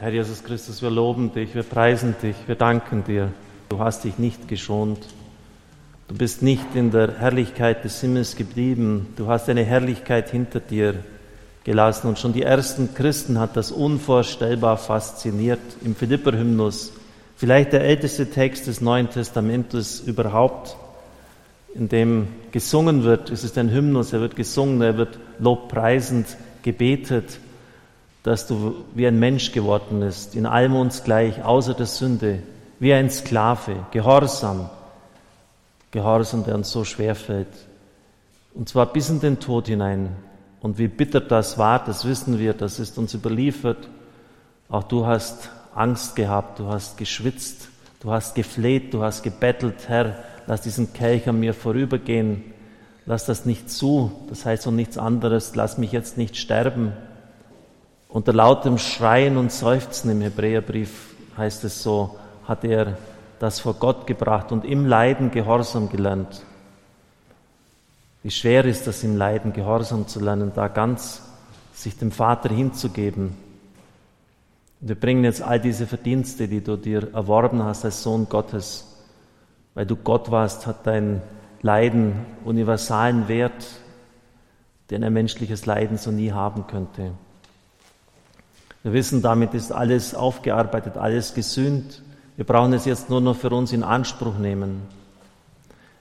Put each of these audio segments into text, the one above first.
Herr Jesus Christus, wir loben dich, wir preisen dich, wir danken dir. Du hast dich nicht geschont. Du bist nicht in der Herrlichkeit des Himmels geblieben. Du hast deine Herrlichkeit hinter dir gelassen. Und schon die ersten Christen hat das unvorstellbar fasziniert im Philipper-Hymnus. Vielleicht der älteste Text des Neuen Testamentes überhaupt, in dem gesungen wird. Es ist ein Hymnus, er wird gesungen, er wird lobpreisend gebetet, dass du wie ein Mensch geworden bist, in allem uns gleich, außer der Sünde, wie ein Sklave, gehorsam, Gehorsam, der uns so schwer fällt. Und zwar bis in den Tod hinein. Und wie bitter das war, das wissen wir, das ist uns überliefert. Auch du hast Angst gehabt, du hast geschwitzt, du hast gefleht, du hast gebettelt, Herr, lass diesen Kelch an mir vorübergehen, lass das nicht zu, das heißt so nichts anderes, lass mich jetzt nicht sterben. Unter lautem Schreien und Seufzen im Hebräerbrief heißt es so, hat er das vor Gott gebracht und im Leiden Gehorsam gelernt. Wie schwer ist das im Leiden Gehorsam zu lernen, da ganz sich dem Vater hinzugeben. Und wir bringen jetzt all diese Verdienste, die du dir erworben hast als Sohn Gottes. Weil du Gott warst, hat dein Leiden universalen Wert, den ein menschliches Leiden so nie haben könnte. Wir wissen, damit ist alles aufgearbeitet, alles gesühnt. Wir brauchen es jetzt nur noch für uns in Anspruch nehmen.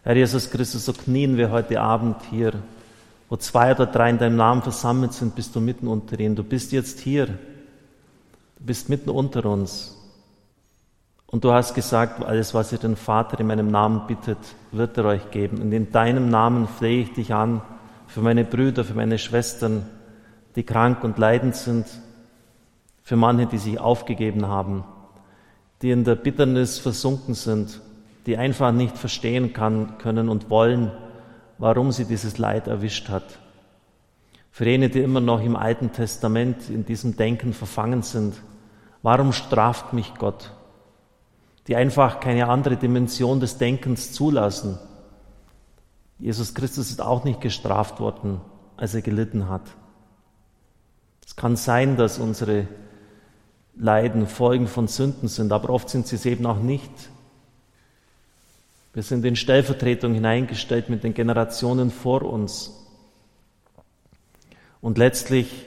Herr Jesus Christus, so knien wir heute Abend hier, wo zwei oder drei in deinem Namen versammelt sind, bist du mitten unter ihnen. Du bist jetzt hier. Du bist mitten unter uns. Und du hast gesagt, alles, was ihr den Vater in meinem Namen bittet, wird er euch geben. Und in deinem Namen flehe ich dich an für meine Brüder, für meine Schwestern, die krank und leidend sind, für manche, die sich aufgegeben haben die in der Bitternis versunken sind, die einfach nicht verstehen kann, können und wollen, warum sie dieses Leid erwischt hat. Für jene, die immer noch im Alten Testament in diesem Denken verfangen sind, warum straft mich Gott? Die einfach keine andere Dimension des Denkens zulassen. Jesus Christus ist auch nicht gestraft worden, als er gelitten hat. Es kann sein, dass unsere Leiden Folgen von Sünden sind, aber oft sind sie es eben auch nicht. Wir sind in Stellvertretung hineingestellt mit den Generationen vor uns. Und letztlich,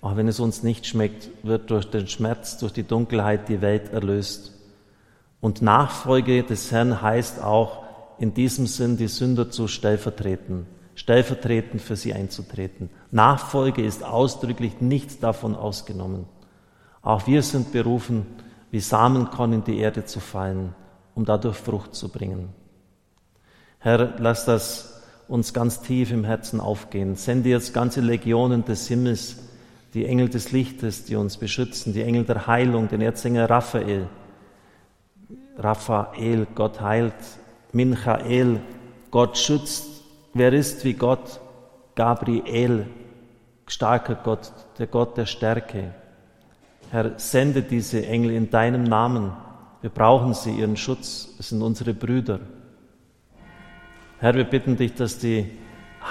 auch wenn es uns nicht schmeckt, wird durch den Schmerz, durch die Dunkelheit die Welt erlöst. Und Nachfolge des Herrn heißt auch, in diesem Sinn die Sünder zu stellvertreten, stellvertretend für sie einzutreten. Nachfolge ist ausdrücklich nichts davon ausgenommen. Auch wir sind berufen, wie Samenkorn in die Erde zu fallen, um dadurch Frucht zu bringen. Herr, lass das uns ganz tief im Herzen aufgehen. Sende jetzt ganze Legionen des Himmels, die Engel des Lichtes, die uns beschützen, die Engel der Heilung, den Erzengel Raphael. Raphael, Gott heilt. Michael, Gott schützt. Wer ist wie Gott? Gabriel, starker Gott, der Gott der Stärke. Herr, sende diese Engel in deinem Namen. Wir brauchen sie, ihren Schutz. Es sind unsere Brüder. Herr, wir bitten dich, dass die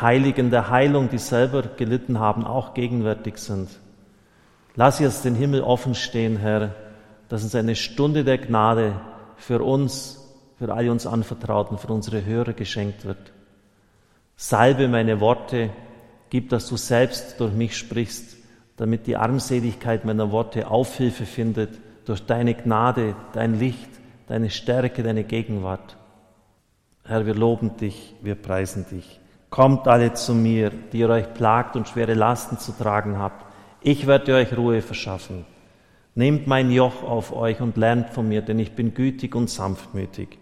Heiligen der Heilung, die selber gelitten haben, auch gegenwärtig sind. Lass jetzt den Himmel offen stehen, Herr, dass uns eine Stunde der Gnade für uns, für alle uns Anvertrauten, für unsere Hörer geschenkt wird. Salbe meine Worte, gib, dass du selbst durch mich sprichst damit die Armseligkeit meiner Worte Aufhilfe findet durch deine Gnade, dein Licht, deine Stärke, deine Gegenwart. Herr, wir loben dich, wir preisen dich. Kommt alle zu mir, die ihr euch plagt und schwere Lasten zu tragen habt. Ich werde euch Ruhe verschaffen. Nehmt mein Joch auf euch und lernt von mir, denn ich bin gütig und sanftmütig.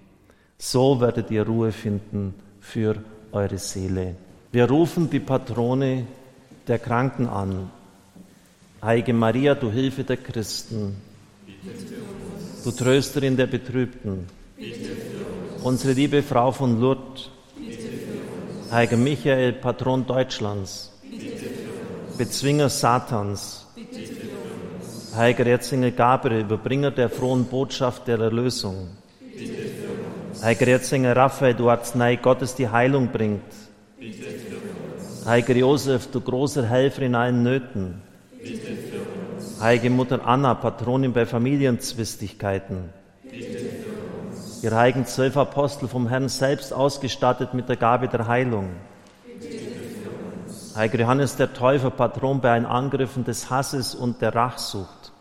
So werdet ihr Ruhe finden für eure Seele. Wir rufen die Patrone der Kranken an. Heilige Maria, du Hilfe der Christen, du Trösterin der Betrübten, unsere liebe Frau von Lourdes, Heiliger Michael, Patron Deutschlands, Bezwinger Satans, Heiliger Erzengel Gabriel, Überbringer der frohen Botschaft der Erlösung, Heiliger Erzengel Raphael, du Arznei Gottes, die Heilung bringt, Heiliger Josef, du großer Helfer in allen Nöten, Heilige Mutter Anna, Patronin bei Familienzwistigkeiten. Ihr heiligen zwölf Apostel vom Herrn selbst ausgestattet mit der Gabe der Heilung. Heiliger Johannes der Täufer, Patron bei allen Angriffen des Hasses und der Rachsucht.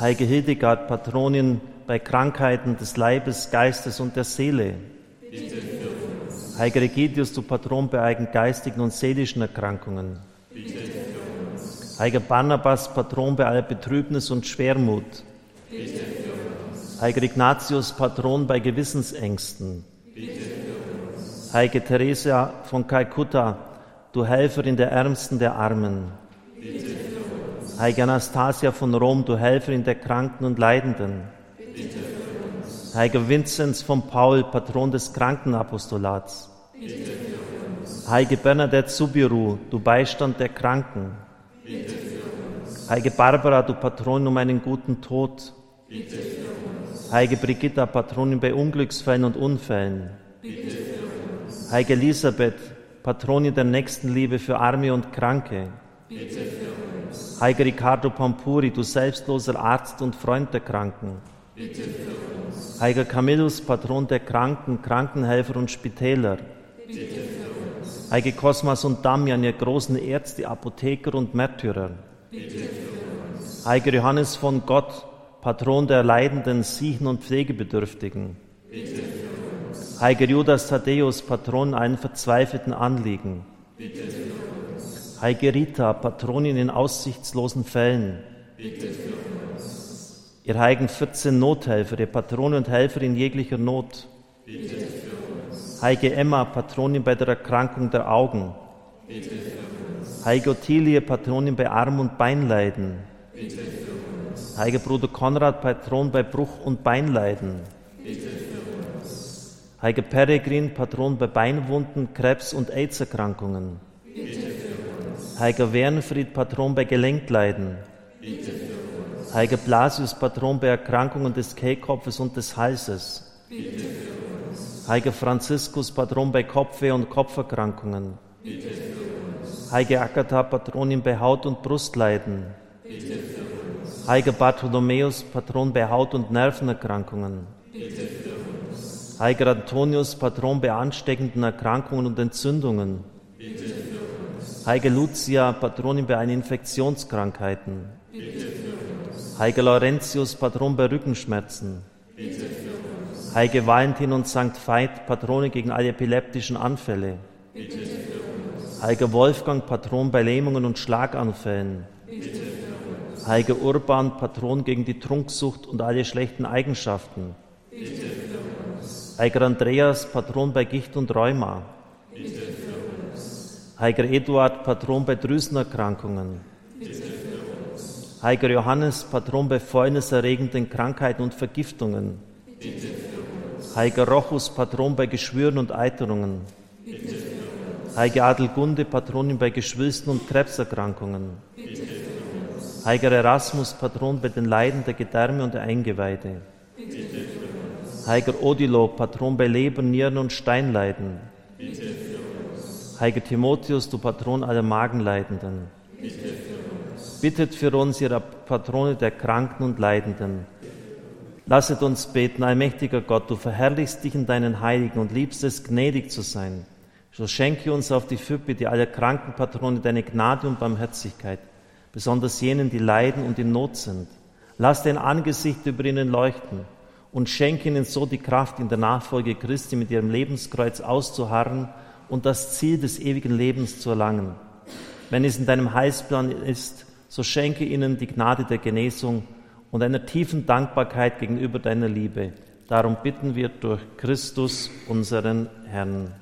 Heilige Hildegard, Patronin bei Krankheiten des Leibes, Geistes und der Seele. Heiliger Regidius, du Patron bei eigen geistigen und seelischen Erkrankungen. Heiliger Barnabas, Patron bei aller Betrübnis und Schwermut. Heiliger Ignatius, Patron bei Gewissensängsten. Heilige Theresia von Kalkutta, du Helferin der Ärmsten der Armen. Heilige Anastasia von Rom, du Helferin der Kranken und Leidenden. Heiliger Vinzenz von Paul, Patron des Krankenapostolats. Heilige Bernadette Subiru, du Beistand der Kranken. Heilige Barbara, du Patron um einen guten Tod. Heilige Brigitta, Patronin bei Unglücksfällen und Unfällen. Heilige Elisabeth, Patronin der Nächstenliebe für Arme und Kranke. Heiliger Riccardo Pampuri, du selbstloser Arzt und Freund der Kranken. Heiliger Camillus, Patron der Kranken, Krankenhelfer und Spitäler. Heilige Kosmas und Damian, ihr großen Ärzte, Apotheker und Märtyrer. Heiliger Johannes von Gott, Patron der Leidenden, Siechen und Pflegebedürftigen. Heiliger Judas Thaddäus, Patron allen verzweifelten Anliegen. Heilige Rita, Patronin in aussichtslosen Fällen. Ihr heiligen 14 Nothelfer, ihr Patronen und Helfer in jeglicher Not. Heilige Emma, Patronin bei der Erkrankung der Augen. Heilige Ottilie, Patronin bei Arm- und Beinleiden. Heiliger Bruder Konrad, Patron bei Bruch- und Beinleiden. Heiliger Peregrin, Patron bei Beinwunden, Krebs- und AIDS-Erkrankungen. Heiliger Wernfried, Patron bei Gelenkleiden. Heiliger Blasius, Patron bei Erkrankungen des Kehlkopfes und des Halses. Heiliger Franziskus, Patron bei Kopfweh und Kopferkrankungen. Heilige Agatha, Patronin bei Haut- und Brustleiden. Heiliger Bartholomäus, Patron bei Haut- und Nervenerkrankungen. Heiliger Antonius, Patron bei ansteckenden Erkrankungen und Entzündungen. Heilige Lucia, Patronin bei Infektionskrankheiten. Heiliger Laurentius, Patron bei Rückenschmerzen. Heilige Valentin und Sankt Veit, Patrone gegen alle epileptischen Anfälle. Heiliger Wolfgang, Patron bei Lähmungen und Schlaganfällen. Heiliger Urban, Patron gegen die Trunksucht und alle schlechten Eigenschaften. Heiliger Andreas, Patron bei Gicht und Rheuma. Heiliger Eduard, Patron bei Drüsenerkrankungen. Heiliger Johannes, Patron bei fäulniserregenden Krankheiten und Vergiftungen. Heiliger Rochus, Patron bei Geschwüren und Eiterungen. Heilige Adelgunde, Patronin bei Geschwülsten und Krebserkrankungen. Heiliger Erasmus, Patron bei den Leiden der Gedärme und der Eingeweide. Heiliger Odilo, Patron bei Leber, Nieren und Steinleiden. Heiliger Timotheus, du Patron aller Magenleidenden. Bittet für uns, ihr Patrone der Kranken und Leidenden. Lasset uns beten, allmächtiger Gott, du verherrlichst dich in deinen Heiligen und liebst es, gnädig zu sein. So schenke uns auf die Fürbitte aller Krankenpatrone deine Gnade und Barmherzigkeit, besonders jenen, die leiden und in Not sind. Lass dein Angesicht über ihnen leuchten und schenke ihnen so die Kraft, in der Nachfolge Christi mit ihrem Lebenskreuz auszuharren und das Ziel des ewigen Lebens zu erlangen. Wenn es in deinem Heilsplan ist, so schenke ihnen die Gnade der Genesung und einer tiefen Dankbarkeit gegenüber deiner Liebe. Darum bitten wir durch Christus, unseren Herrn.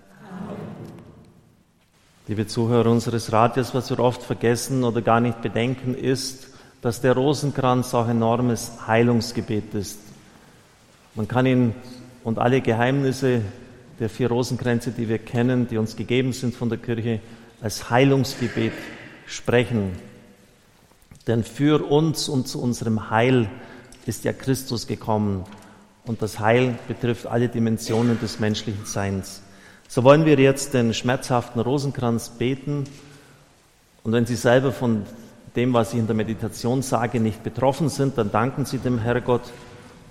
Liebe Zuhörer unseres Radios, was wir oft vergessen oder gar nicht bedenken, ist, dass der Rosenkranz auch enormes Heilungsgebet ist. Man kann ihn und alle Geheimnisse der vier Rosenkränze, die wir kennen, die uns gegeben sind von der Kirche, als Heilungsgebet sprechen. Denn für uns und zu unserem Heil ist ja Christus gekommen. Und das Heil betrifft alle Dimensionen des menschlichen Seins. So wollen wir jetzt den schmerzhaften Rosenkranz beten. Und wenn Sie selber von dem, was ich in der Meditation sage, nicht betroffen sind, dann danken Sie dem Herrgott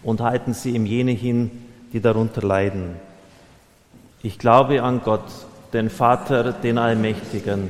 und halten Sie ihm jene hin, die darunter leiden. Ich glaube an Gott, den Vater, den Allmächtigen,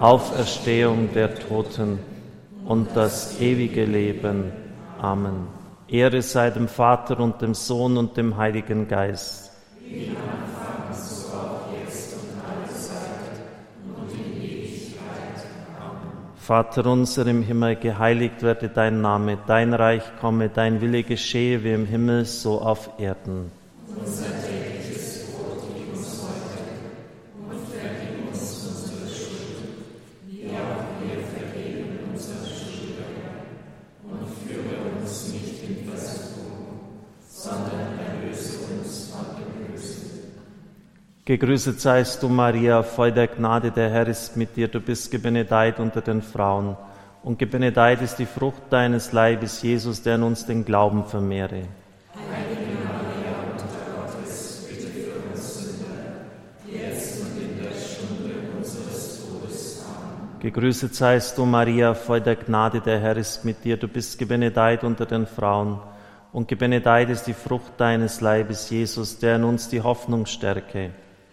Auferstehung der Toten und das ewige Leben. Amen. Ehre sei dem Vater und dem Sohn und dem Heiligen Geist. Vater unser im Himmel, geheiligt werde dein Name, dein Reich komme, dein Wille geschehe wie im Himmel, so auf Erden. Unser Gegrüßet seist du, Maria, voll der Gnade, der Herr ist mit dir. Du bist gebenedeit unter den Frauen. Und gebenedeit ist die Frucht deines Leibes, Jesus, der in uns den Glauben vermehre. Gegrüßet seist du, Maria, voll der Gnade, der Herr ist mit dir. Du bist gebenedeit unter den Frauen. Und gebenedeit ist die Frucht deines Leibes, Jesus, der in uns die Hoffnung stärke.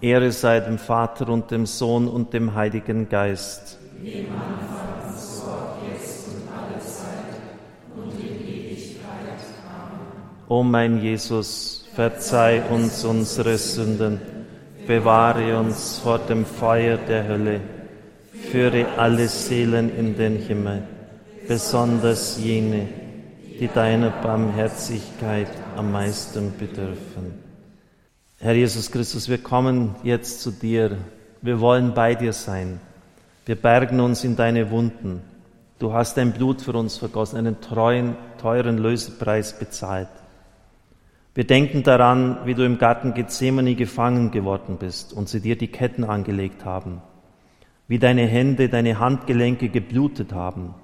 Ehre sei dem Vater und dem Sohn und dem Heiligen Geist. Wie im Anfang, jetzt und alle Zeit und in Ewigkeit. Amen. O mein Jesus, verzeih uns unsere Sünden, bewahre uns vor dem Feuer der Hölle, führe alle Seelen in den Himmel, besonders jene, die deiner Barmherzigkeit am meisten bedürfen. Herr Jesus Christus, wir kommen jetzt zu dir. Wir wollen bei dir sein. Wir bergen uns in deine Wunden. Du hast dein Blut für uns vergossen, einen treuen, teuren Lösepreis bezahlt. Wir denken daran, wie du im Garten Gethsemane gefangen geworden bist und sie dir die Ketten angelegt haben, wie deine Hände, deine Handgelenke geblutet haben.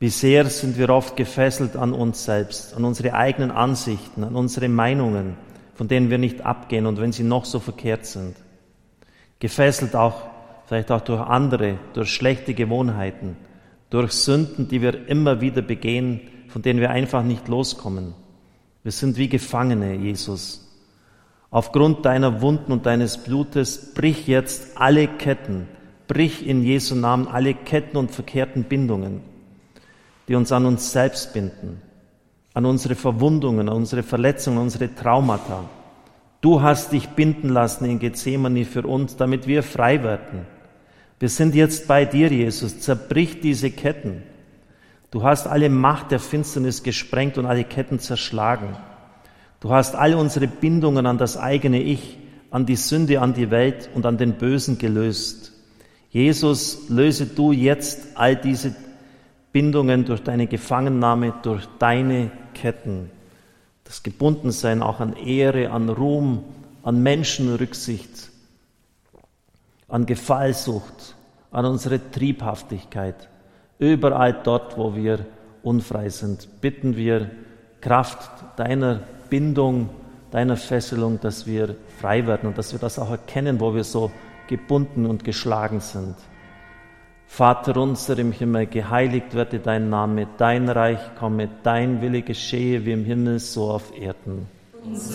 Wie sehr sind wir oft gefesselt an uns selbst, an unsere eigenen Ansichten, an unsere Meinungen, von denen wir nicht abgehen und wenn sie noch so verkehrt sind. Gefesselt auch, vielleicht auch durch andere, durch schlechte Gewohnheiten, durch Sünden, die wir immer wieder begehen, von denen wir einfach nicht loskommen. Wir sind wie Gefangene, Jesus. Aufgrund deiner Wunden und deines Blutes brich jetzt alle Ketten, brich in Jesu Namen alle Ketten und verkehrten Bindungen, die uns an uns selbst binden, an unsere Verwundungen, an unsere Verletzungen, an unsere Traumata. Du hast dich binden lassen in Gethsemane für uns, damit wir frei werden. Wir sind jetzt bei dir, Jesus. Zerbrich diese Ketten. Du hast alle Macht der Finsternis gesprengt und alle Ketten zerschlagen. Du hast alle unsere Bindungen an das eigene Ich, an die Sünde, an die Welt und an den Bösen gelöst. Jesus, löse du jetzt all diese Bindungen durch deine Gefangennahme, durch deine Ketten. Das Gebundensein auch an Ehre, an Ruhm, an Menschenrücksicht, an Gefallsucht, an unsere Triebhaftigkeit. Überall dort, wo wir unfrei sind, bitten wir Kraft deiner Bindung deiner Fesselung, dass wir frei werden und dass wir das auch erkennen, wo wir so gebunden und geschlagen sind. Vater unser im Himmel, geheiligt werde dein Name, dein Reich komme, dein Wille geschehe wie im Himmel, so auf Erden. Unser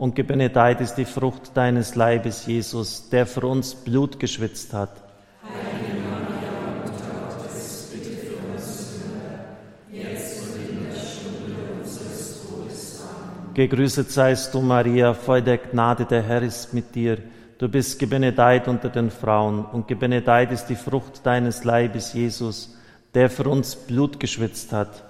und gebenedeit ist die Frucht deines Leibes, Jesus, der für uns Blut geschwitzt hat. Gegrüßet seist du, Maria, voll der Gnade, der Herr ist mit dir. Du bist gebenedeit unter den Frauen, und gebenedeit ist die Frucht deines Leibes, Jesus, der für uns Blut geschwitzt hat.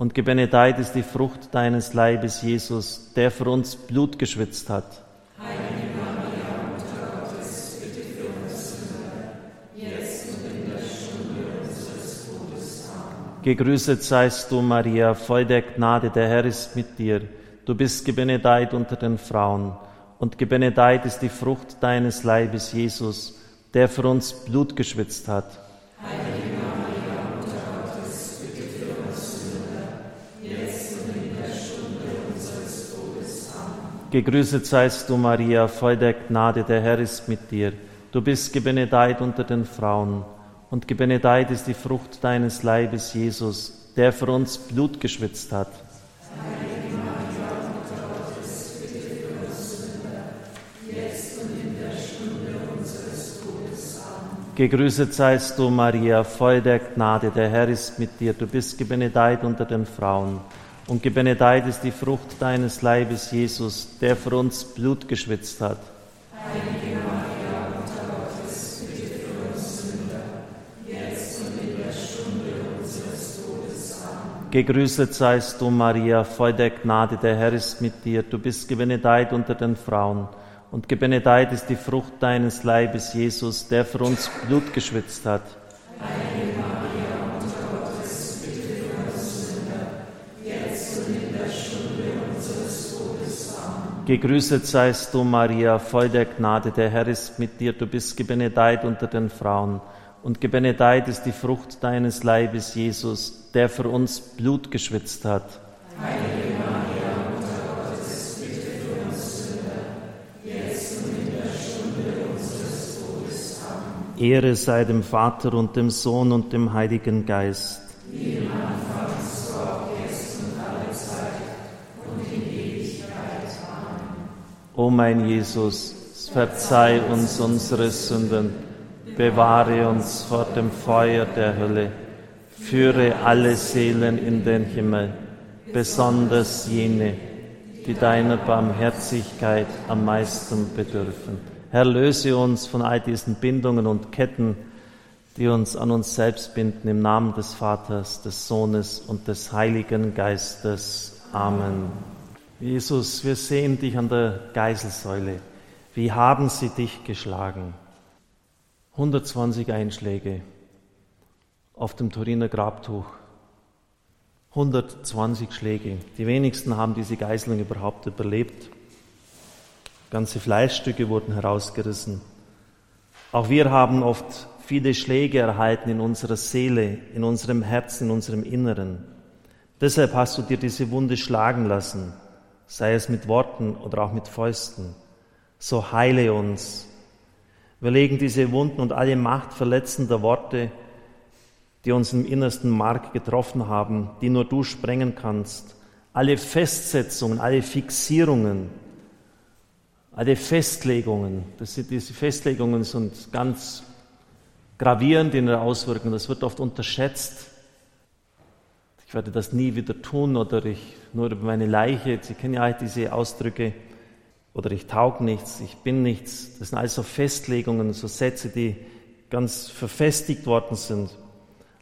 und gebenedeit ist die Frucht deines Leibes, Jesus, der für uns Blut geschwitzt hat. Heilige Maria, Mutter Gottes, bitte für uns Sünder, jetzt und in der Stunde unseres Todes. Amen. Gegrüßet seist du, Maria, voll der Gnade, der Herr ist mit dir. Du bist gebenedeit unter den Frauen, und gebenedeit ist die Frucht deines Leibes, Jesus, der für uns Blut geschwitzt hat. Heilige Gegrüßet seist du, Maria, voll der Gnade, der Herr ist mit dir. Du bist gebenedeit unter den Frauen, und gebenedeit ist die Frucht deines Leibes, Jesus, der für uns Blut geschwitzt hat. Gegrüßet seist du, Maria, voll der Gnade, der Herr ist mit dir. Du bist gebenedeit unter den Frauen und gebenedeit ist die Frucht deines Leibes, Jesus, der für uns Blut geschwitzt hat. Heilige Maria, Mutter Gottes, bitte für uns Sünder, jetzt und in der Stunde unseres Todes. Amen. Gegrüßet seist du, Maria, voll der Gnade, der Herr ist mit dir. Du bist gebenedeit unter den Frauen. Und gebenedeit ist die Frucht deines Leibes, Jesus, der für uns Blut geschwitzt hat. Heilige Gegrüßet seist du, Maria, voll der Gnade, der Herr ist mit dir, du bist gebenedeit unter den Frauen, und gebenedeit ist die Frucht deines Leibes, Jesus, der für uns Blut geschwitzt hat. Heilige Maria, Mutter Gottes, bitte für uns Sünder, jetzt und in der Stunde unseres Todes. Amen. Ehre sei dem Vater und dem Sohn und dem Heiligen Geist. Wie im Anfang O mein Jesus, verzeih uns unsere Sünden, bewahre uns vor dem Feuer der Hölle, führe alle Seelen in den Himmel, besonders jene, die deiner Barmherzigkeit am meisten bedürfen. Herr, löse uns von all diesen Bindungen und Ketten, die uns an uns selbst binden, im Namen des Vaters, des Sohnes und des Heiligen Geistes. Amen. Jesus, wir sehen dich an der Geiselsäule. Wie haben sie dich geschlagen? 120 Einschläge auf dem Turiner Grabtuch. 120 Schläge. Die wenigsten haben diese Geiselung überhaupt überlebt. Ganze Fleischstücke wurden herausgerissen. Auch wir haben oft viele Schläge erhalten in unserer Seele, in unserem Herzen, in unserem Inneren. Deshalb hast du dir diese Wunde schlagen lassen sei es mit Worten oder auch mit Fäusten. So heile uns. Wir legen diese Wunden und alle Macht verletzender Worte, die uns im innersten Mark getroffen haben, die nur du sprengen kannst, alle Festsetzungen, alle Fixierungen, alle Festlegungen, das sind, diese Festlegungen sind ganz gravierend in der Auswirkung, das wird oft unterschätzt. Ich werde das nie wieder tun oder ich nur über meine Leiche, Sie kennen ja diese Ausdrücke, oder ich taug nichts, ich bin nichts. Das sind also Festlegungen, so Sätze, die ganz verfestigt worden sind.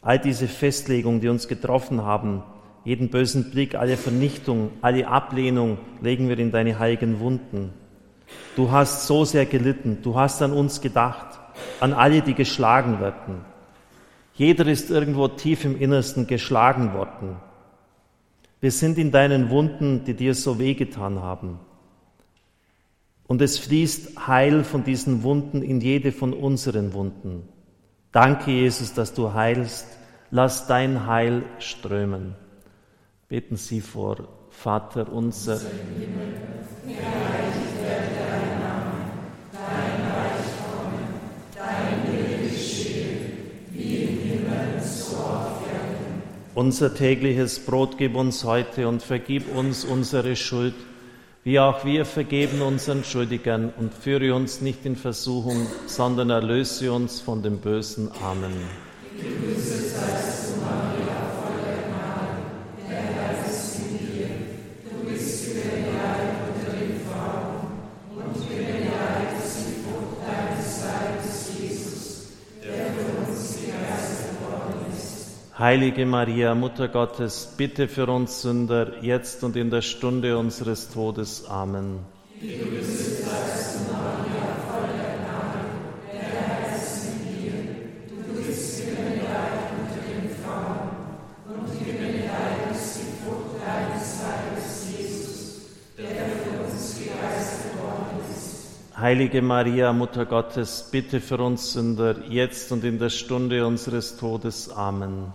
All diese Festlegungen, die uns getroffen haben, jeden bösen Blick, alle Vernichtung, alle Ablehnung legen wir in deine heiligen Wunden. Du hast so sehr gelitten, du hast an uns gedacht, an alle, die geschlagen werden. Jeder ist irgendwo tief im Innersten geschlagen worden. Wir sind in deinen Wunden, die dir so wehgetan haben. Und es fließt Heil von diesen Wunden in jede von unseren Wunden. Danke, Jesus, dass du heilst. Lass dein Heil strömen. Beten Sie vor Vater unser. Unser tägliches Brot gib uns heute und vergib uns unsere Schuld wie auch wir vergeben unseren Schuldigern und führe uns nicht in Versuchung, sondern erlöse uns von dem Bösen. Amen. Heilige Maria, Mutter Gottes, bitte für uns Sünder, jetzt und in der Stunde unseres Todes. Amen. Heilige Maria, Mutter Gottes, bitte für uns Sünder, jetzt und in der Stunde unseres Todes. Amen.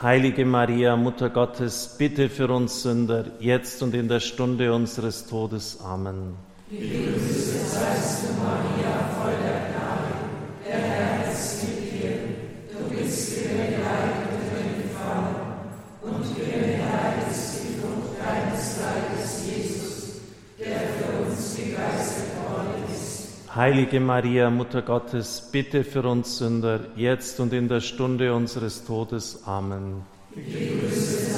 Heilige Maria, Mutter Gottes, bitte für uns Sünder, jetzt und in der Stunde unseres Todes. Amen. Gegrüßet Heilige Maria, Mutter Gottes, bitte für uns Sünder, jetzt und in der Stunde unseres Todes. Amen. Gegrüßet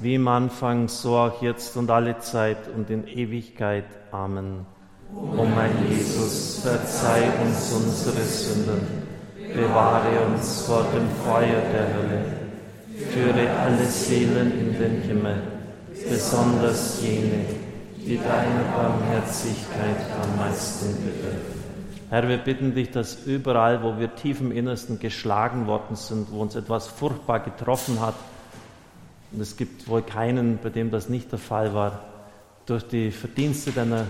Wie im Anfang, so auch jetzt und alle Zeit und in Ewigkeit. Amen. O mein Jesus, verzeih uns unsere Sünden, bewahre uns vor dem Feuer der Hölle, führe alle Seelen in den Himmel, besonders jene, die deiner Barmherzigkeit am meisten bedürfen. Herr, wir bitten dich, dass überall, wo wir tief im Innersten geschlagen worden sind, wo uns etwas furchtbar getroffen hat, und es gibt wohl keinen, bei dem das nicht der Fall war, durch die Verdienste deiner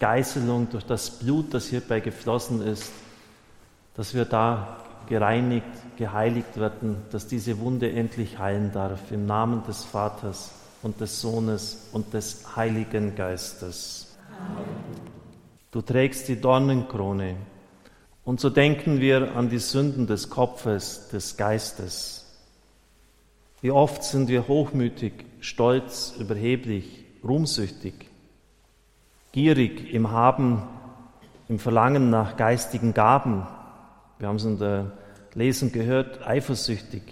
Geißelung, durch das Blut, das hierbei geflossen ist, dass wir da gereinigt, geheiligt werden, dass diese Wunde endlich heilen darf, im Namen des Vaters und des Sohnes und des Heiligen Geistes. Amen. Du trägst die Dornenkrone. Und so denken wir an die Sünden des Kopfes, des Geistes. Wie oft sind wir hochmütig, stolz, überheblich, ruhmsüchtig, gierig im Haben, im Verlangen nach geistigen Gaben. Wir haben es in der Lesung gehört, eifersüchtig.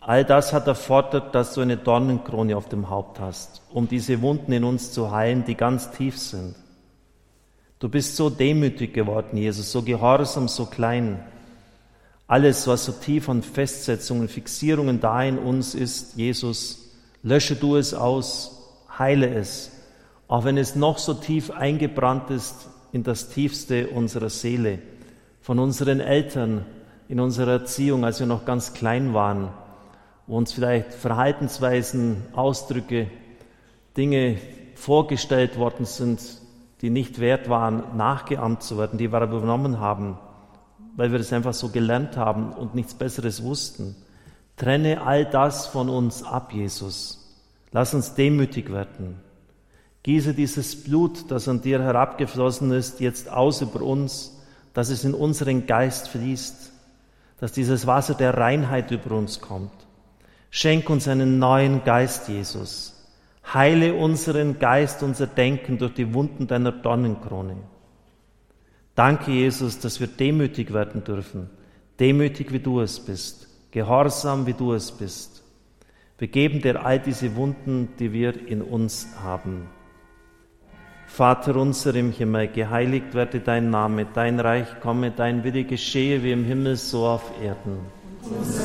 All das hat erfordert, dass du eine Dornenkrone auf dem Haupt hast, um diese Wunden in uns zu heilen, die ganz tief sind. Du bist so demütig geworden, Jesus, so gehorsam, so klein. Alles, was so tief an Festsetzungen, Fixierungen da in uns ist, Jesus, lösche du es aus, heile es, auch wenn es noch so tief eingebrannt ist in das Tiefste unserer Seele, von unseren Eltern, in unserer Erziehung, als wir noch ganz klein waren, wo uns vielleicht Verhaltensweisen, Ausdrücke, Dinge vorgestellt worden sind, die nicht wert waren, nachgeahmt zu werden, die wir übernommen haben, weil wir das einfach so gelernt haben und nichts Besseres wussten. Trenne all das von uns ab, Jesus. Lass uns demütig werden. Gieße dieses Blut, das an dir herabgeflossen ist, jetzt aus über uns, dass es in unseren Geist fließt, dass dieses Wasser der Reinheit über uns kommt. Schenk uns einen neuen Geist, Jesus Heile unseren Geist, unser Denken durch die Wunden deiner Dornenkrone. Danke, Jesus, dass wir demütig werden dürfen, demütig wie du es bist, gehorsam wie du es bist. Wir geben dir all diese Wunden, die wir in uns haben. Vater unser im Himmel, geheiligt werde dein Name, dein Reich komme, dein Wille geschehe wie im Himmel so auf Erden. Unser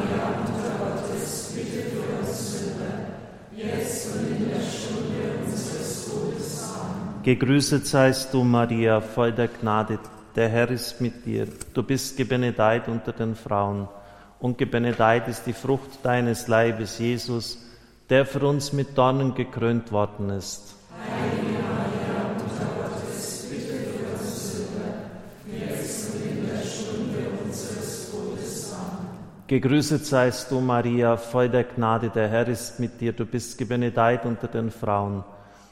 Gegrüßet seist du, Maria, voll der Gnade, der Herr ist mit dir. Du bist gebenedeit unter den Frauen, und gebenedeit ist die Frucht deines Leibes, Jesus, der für uns mit Dornen gekrönt worden ist. Heilige Gegrüßet seist du, Maria, voll der Gnade, der Herr ist mit dir. Du bist gebenedeit unter den Frauen.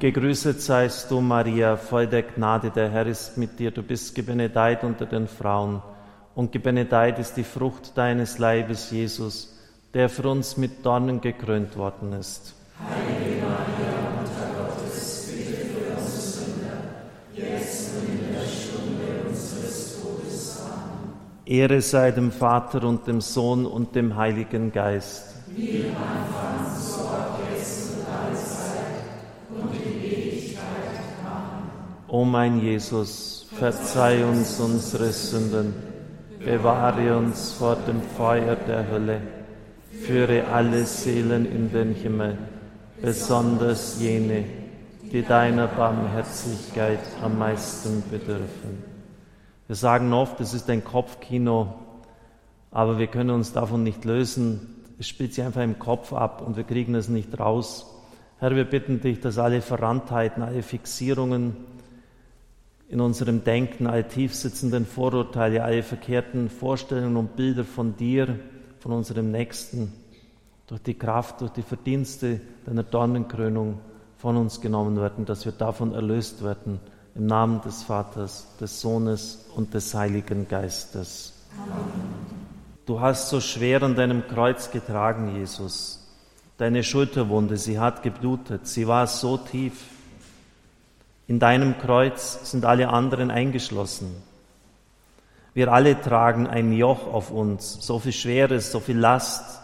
Gegrüßet seist du, Maria, voll der Gnade, der Herr ist mit dir. Du bist gebenedeit unter den Frauen und gebenedeit ist die Frucht deines Leibes, Jesus, der für uns mit Dornen gekrönt worden ist. Heilige Maria, Mutter Gottes, bitte für uns Sünder, jetzt und in der Stunde unseres Todes. Amen. Ehre sei dem Vater und dem Sohn und dem Heiligen Geist. Wie im Anfang, so O mein Jesus, verzeih uns unsere Sünden, bewahre uns vor dem Feuer der Hölle, führe alle Seelen in den Himmel, besonders jene, die deiner Barmherzigkeit am meisten bedürfen. Wir sagen oft, es ist ein Kopfkino, aber wir können uns davon nicht lösen. Es spielt sich einfach im Kopf ab und wir kriegen es nicht raus. Herr, wir bitten dich, dass alle Verranntheiten, alle Fixierungen in unserem Denken, alle tiefsitzenden Vorurteile, alle verkehrten Vorstellungen und Bilder von dir, von unserem Nächsten, durch die Kraft, durch die Verdienste deiner Dornenkrönung von uns genommen werden, dass wir davon erlöst werden. Im Namen des Vaters, des Sohnes und des Heiligen Geistes. Du hast so schwer an deinem Kreuz getragen, Jesus. Deine Schulterwunde, sie hat geblutet, sie war so tief. In deinem Kreuz sind alle anderen eingeschlossen. Wir alle tragen ein Joch auf uns, so viel Schweres, so viel Last.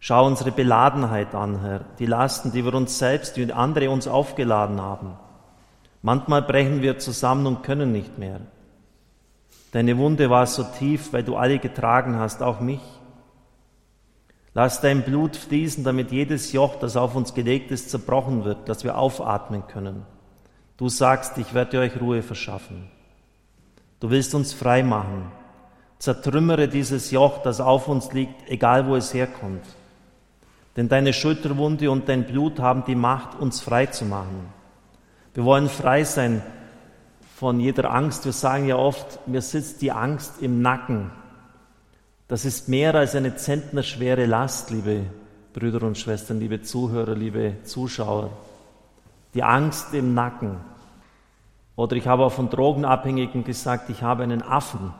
Schau unsere Beladenheit an, Herr, die Lasten, die wir uns selbst, die andere uns aufgeladen haben. Manchmal brechen wir zusammen und können nicht mehr. Deine Wunde war so tief, weil du alle getragen hast, auch mich. Lass dein Blut fließen, damit jedes Joch, das auf uns gelegt ist, zerbrochen wird, dass wir aufatmen können. Du sagst, ich werde euch Ruhe verschaffen. Du willst uns frei machen. Zertrümmere dieses Joch, das auf uns liegt, egal wo es herkommt. Denn deine Schulterwunde und dein Blut haben die Macht, uns frei zu machen. Wir wollen frei sein von jeder Angst. Wir sagen ja oft, mir sitzt die Angst im Nacken. Das ist mehr als eine zentnerschwere Last, liebe Brüder und Schwestern, liebe Zuhörer, liebe Zuschauer. Die Angst im Nacken. Oder ich habe auch von Drogenabhängigen gesagt, ich habe einen Affen.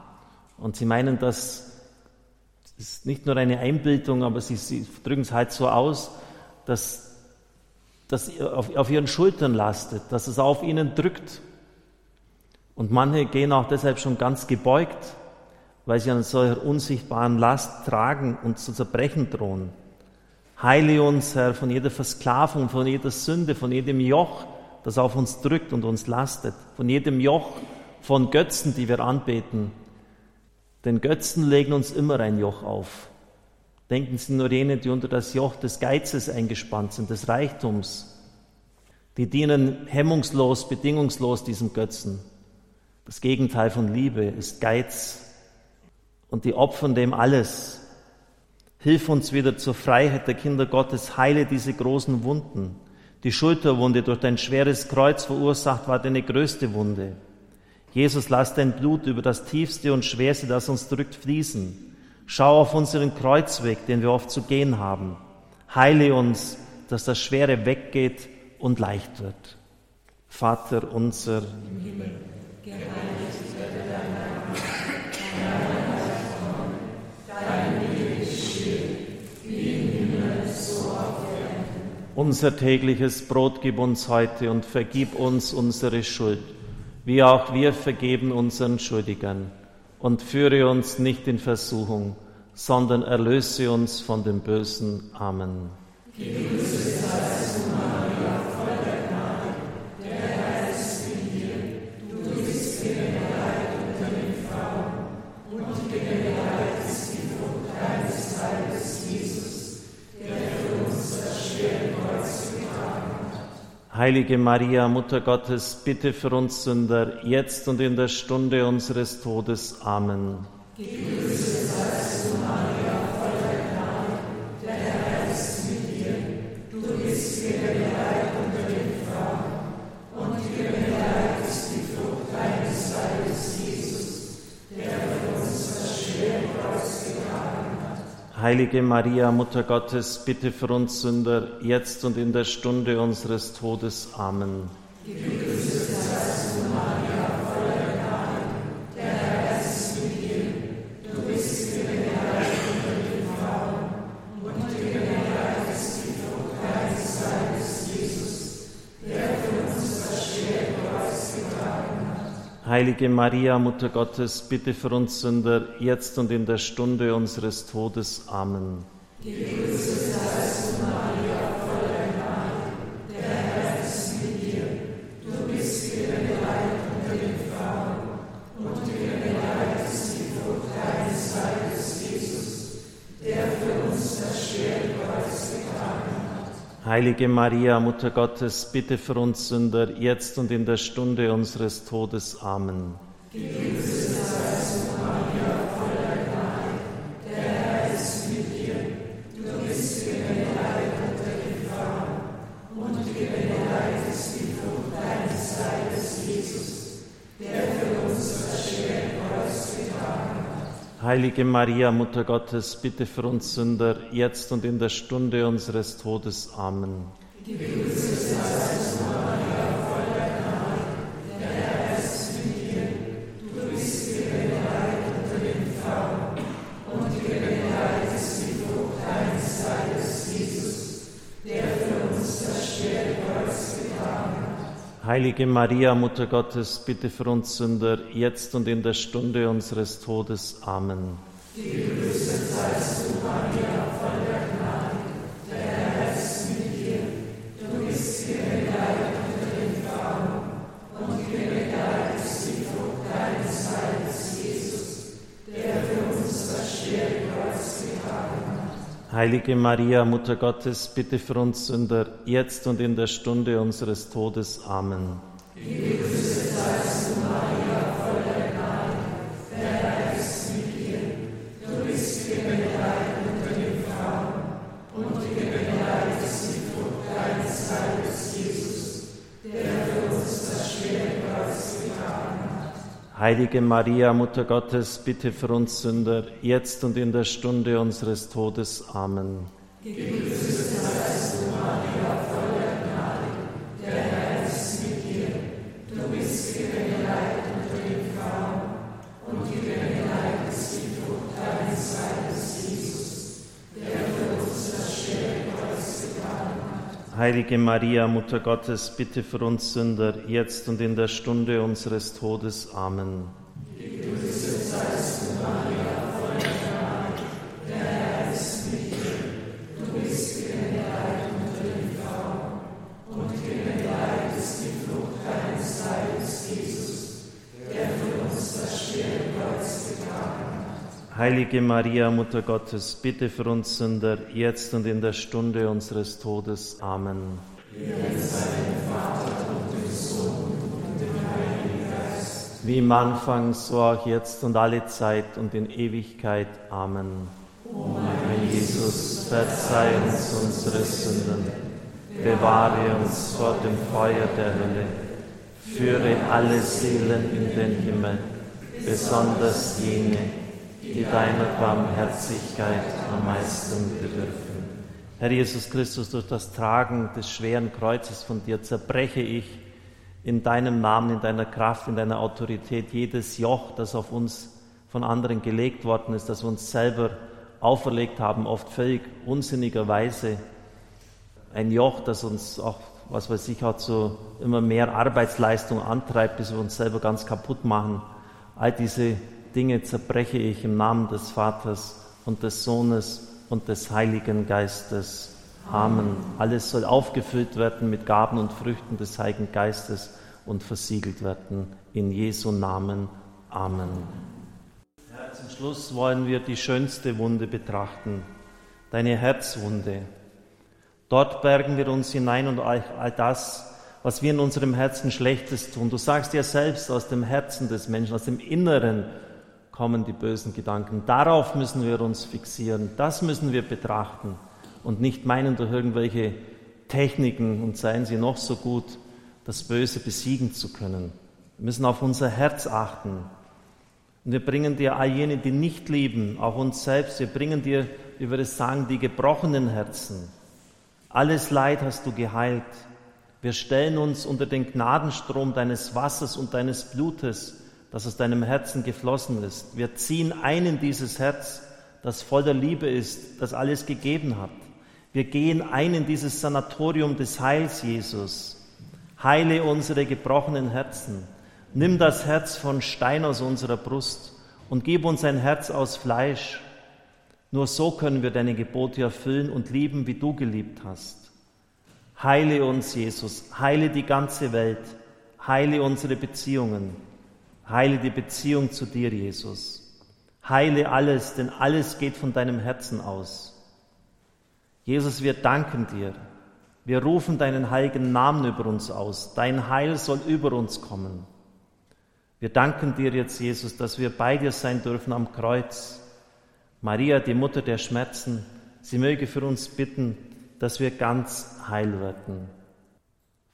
Und sie meinen, das ist nicht nur eine Einbildung, aber sie, sie drücken es halt so aus, dass das auf, auf ihren Schultern lastet, dass es auf ihnen drückt. Und manche gehen auch deshalb schon ganz gebeugt, weil sie an solcher unsichtbaren Last tragen und zu zerbrechen drohen. Heile uns, Herr, von jeder Versklavung, von jeder Sünde, von jedem Joch, das auf uns drückt und uns lastet, von jedem Joch von Götzen, die wir anbeten. Denn Götzen legen uns immer ein Joch auf. Denken Sie nur jene, die unter das Joch des Geizes eingespannt sind, des Reichtums. Die dienen hemmungslos, bedingungslos diesem Götzen. Das Gegenteil von Liebe ist Geiz. Und die opfern dem alles. Hilf uns wieder zur Freiheit der Kinder Gottes. Heile diese großen Wunden. Die Schulterwunde durch dein schweres Kreuz verursacht war deine größte Wunde. Jesus, lass dein Blut über das Tiefste und Schwerste, das uns drückt, fließen. Schau auf unseren Kreuzweg, den wir oft zu gehen haben. Heile uns, dass das Schwere weggeht und leicht wird. Vater unser im Unser tägliches Brot gib uns heute und vergib uns unsere Schuld, wie auch wir vergeben unseren Schuldigern und führe uns nicht in Versuchung, sondern erlöse uns von dem Bösen. Amen. Heilige Maria, Mutter Gottes, bitte für uns Sünder, jetzt und in der Stunde unseres Todes. Amen. Heilige Maria, Mutter Gottes, bitte für uns Sünder, jetzt und in der Stunde unseres Todes. Amen. Heilige Maria, Mutter Gottes, bitte für uns Sünder, jetzt und in der Stunde unseres Todes. Amen. Heilige Maria, Mutter Gottes, bitte für uns Sünder, jetzt und in der Stunde unseres Todes. Amen. Heilige Maria, Mutter Gottes, bitte für uns Sünder, jetzt und in der Stunde unseres Todes. Amen. Heilige Maria, Mutter Gottes, bitte für uns Sünder, jetzt und in der Stunde unseres Todes. Amen. Heilige Maria, Mutter Gottes, bitte für uns Sünder, jetzt und in der Stunde unseres Todes. Amen. Heilige Maria, Mutter Gottes, bitte für uns Sünder, jetzt und in der Stunde unseres Todes. Amen. Heilige Maria, Mutter Gottes, bitte für uns Sünder, jetzt und in der Stunde unseres Todes. Amen. Heilige Maria, Mutter Gottes, bitte für uns Sünder, jetzt und in der Stunde unseres Todes. Amen. Wie im Anfang, so auch jetzt und alle Zeit und in Ewigkeit. Amen. O mein Jesus, verzeih uns unsere Sünden, bewahre uns vor dem Feuer der Hölle, führe alle Seelen in den Himmel, besonders jene, die deiner Barmherzigkeit am meisten bedürfen. Herr Jesus Christus, durch das Tragen des schweren Kreuzes von dir zerbreche ich in deinem Namen, in deiner Kraft, in deiner Autorität jedes Joch, das auf uns von anderen gelegt worden ist, das wir uns selber auferlegt haben, oft völlig unsinnigerweise. Ein Joch, das uns auch, was weiß ich, auch zu immer mehr Arbeitsleistung antreibt, bis wir uns selber ganz kaputt machen. All diese Dinge zerbreche ich im Namen des Vaters und des Sohnes und des Heiligen Geistes. Amen. Alles soll aufgefüllt werden mit Gaben und Früchten des Heiligen Geistes und versiegelt werden. In Jesu Namen. Amen. Ja, zum Schluss wollen wir die schönste Wunde betrachten, deine Herzwunde. Dort bergen wir uns hinein und all das, was wir in unserem Herzen Schlechtes tun. Du sagst ja selbst, aus dem Herzen des Menschen, aus dem Inneren kommen die bösen Gedanken. Darauf müssen wir uns fixieren, das müssen wir betrachten und nicht meinen, durch irgendwelche Techniken und seien sie noch so gut, das Böse besiegen zu können. Wir müssen auf unser Herz achten. Und wir bringen dir all jene, die nicht lieben, auch uns selbst, wir bringen dir, wie wir es sagen, die gebrochenen Herzen. Alles Leid hast du geheilt. Wir stellen uns unter den Gnadenstrom deines Wassers und deines Blutes das aus deinem Herzen geflossen ist. Wir ziehen ein in dieses Herz, das voller Liebe ist, das alles gegeben hat. Wir gehen ein in dieses Sanatorium des Heils, Jesus. Heile unsere gebrochenen Herzen. Nimm das Herz von Stein aus unserer Brust und gib uns ein Herz aus Fleisch. Nur so können wir deine Gebote erfüllen und lieben, wie du geliebt hast. Heile uns, Jesus. Heile die ganze Welt. Heile unsere Beziehungen. Heile die Beziehung zu dir, Jesus. Heile alles, denn alles geht von deinem Herzen aus. Jesus, wir danken dir. Wir rufen deinen heiligen Namen über uns aus. Dein Heil soll über uns kommen. Wir danken dir jetzt, Jesus, dass wir bei dir sein dürfen am Kreuz. Maria, die Mutter der Schmerzen, sie möge für uns bitten, dass wir ganz heil werden.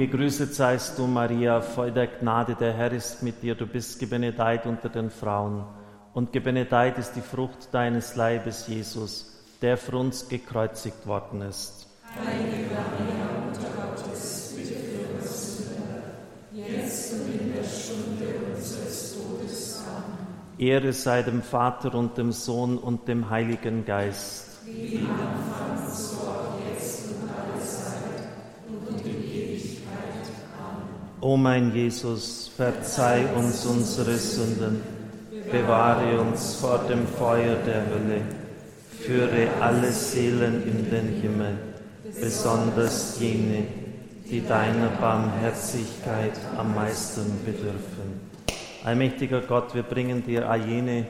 Gegrüßet seist du, Maria, voll der Gnade, der Herr ist mit dir. Du bist gebenedeit unter den Frauen und gebenedeit ist die Frucht deines Leibes, Jesus, der für uns gekreuzigt worden ist. Heilige Maria, Mutter Gottes, bitte für uns Sünder, jetzt und in der Stunde unseres Todes. Amen. Ehre sei dem Vater und dem Sohn und dem Heiligen Geist. Wie am Anfang, so auch jetzt und alle Zeit und in Ewigkeit. Amen. O mein Jesus, verzeih uns unsere Sünden, bewahre uns vor dem Feuer der Hölle, führe alle Seelen in den Himmel, besonders jene, die deiner Barmherzigkeit am meisten bedürfen. Allmächtiger Gott, wir bringen dir all jene,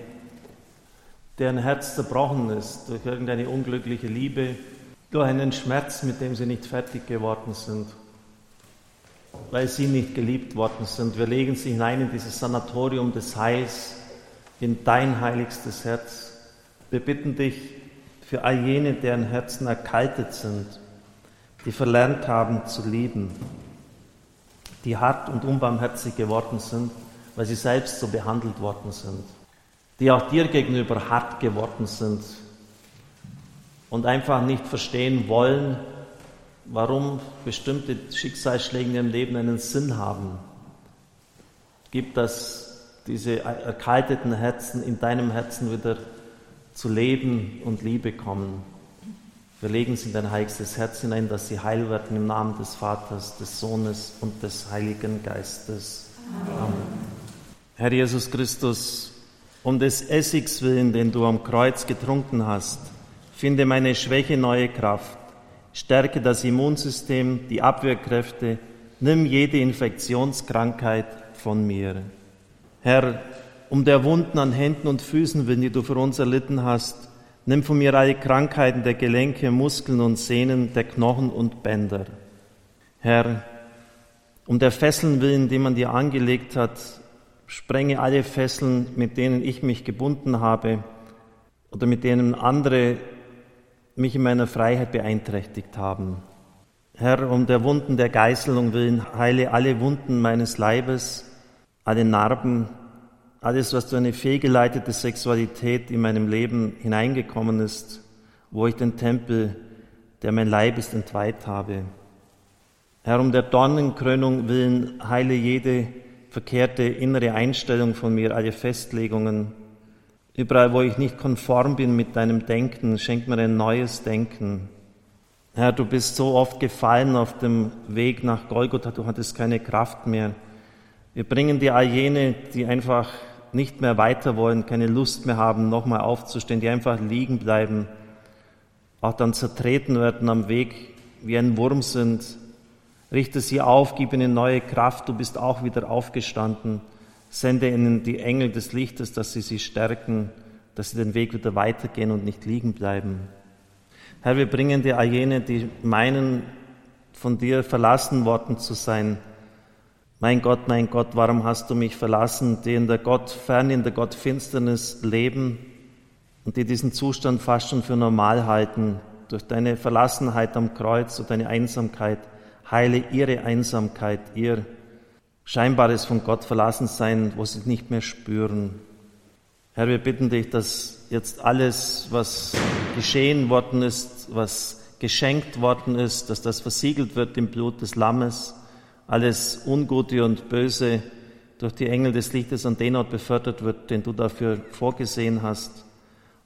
deren Herz zerbrochen ist durch irgendeine unglückliche Liebe, durch einen Schmerz, mit dem sie nicht fertig geworden sind, weil sie nicht geliebt worden sind. Wir legen sie hinein in dieses Sanatorium des Heils, in dein heiligstes Herz. Wir bitten dich für all jene, deren Herzen erkaltet sind, die verlernt haben zu lieben, die hart und unbarmherzig geworden sind, weil sie selbst so behandelt worden sind, die auch dir gegenüber hart geworden sind und einfach nicht verstehen wollen, warum bestimmte Schicksalsschläge in ihrem Leben einen Sinn haben. Gib, dass diese erkalteten Herzen in deinem Herzen wieder zu Leben und Liebe kommen. Wir legen sie in dein heiligstes Herz hinein, dass sie heil werden im Namen des Vaters, des Sohnes und des Heiligen Geistes. Amen. Herr Jesus Christus, um des Essigs willen, den du am Kreuz getrunken hast, finde meine Schwäche neue Kraft. Stärke das Immunsystem, die Abwehrkräfte, nimm jede Infektionskrankheit von mir. Herr, um der Wunden an Händen und Füßen willen, die du für uns erlitten hast, nimm von mir alle Krankheiten der Gelenke, Muskeln und Sehnen, der Knochen und Bänder. Herr, um der Fesseln willen, die man dir angelegt hat, sprenge alle Fesseln, mit denen ich mich gebunden habe oder mit denen andere mich in meiner Freiheit beeinträchtigt haben. Herr, um der Wunden der Geißelung willen, heile alle Wunden meines Leibes, alle Narben, alles, was durch eine fehlgeleitete Sexualität in meinem Leben hineingekommen ist, wo ich den Tempel, der mein Leib ist, entweiht habe. Herr, um der Dornenkrönung willen, heile jede verkehrte innere Einstellung von mir, alle Festlegungen. Überall, wo ich nicht konform bin mit deinem Denken, schenk mir ein neues Denken. Herr, du bist so oft gefallen auf dem Weg nach Golgotha, du hattest keine Kraft mehr. Wir bringen dir all jene, die einfach nicht mehr weiter wollen, keine Lust mehr haben, nochmal aufzustehen, die einfach liegen bleiben, auch dann zertreten werden am Weg, wie ein Wurm sind. Richte sie auf, gib ihnen neue Kraft, du bist auch wieder aufgestanden. Sende ihnen die Engel des Lichtes, dass sie sie stärken, dass sie den Weg wieder weitergehen und nicht liegen bleiben. Herr, wir bringen dir all jene, die meinen, von dir verlassen worden zu sein, mein Gott, mein Gott, warum hast du mich verlassen, die in der Gott fern in der Gottfinsternis leben, und die diesen Zustand fast schon für normal halten, durch deine Verlassenheit am Kreuz und deine Einsamkeit, heile ihre Einsamkeit, ihr scheinbares von Gott verlassen sein, wo sie nicht mehr spüren. Herr, wir bitten dich, dass jetzt alles, was geschehen worden ist, was geschenkt worden ist, dass das versiegelt wird im Blut des Lammes, alles Ungute und Böse durch die Engel des Lichtes an den Ort befördert wird, den du dafür vorgesehen hast,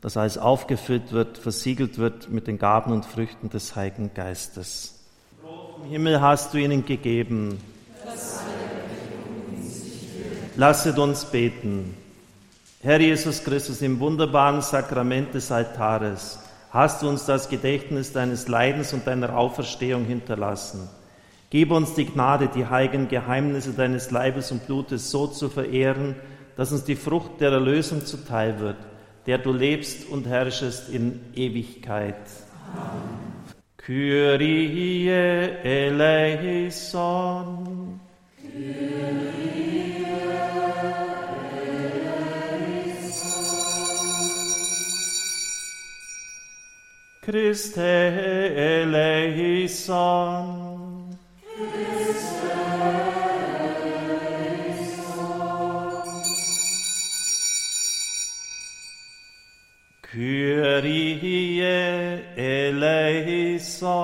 dass alles aufgefüllt wird, versiegelt wird mit den Gaben und Früchten des Heiligen Geistes. Im Himmel hast du ihnen gegeben. Lasset uns beten. Herr Jesus Christus, im wunderbaren Sakrament des Altares hast du uns das Gedächtnis deines Leidens und deiner Auferstehung hinterlassen. Gib uns die Gnade, die heiligen Geheimnisse deines Leibes und Blutes so zu verehren, dass uns die Frucht der Erlösung zuteil wird, der du lebst und herrschest in Ewigkeit. Amen. Kyrie eleison. Kyrie Christe eleison. Christe eleison. Kyrie eleison.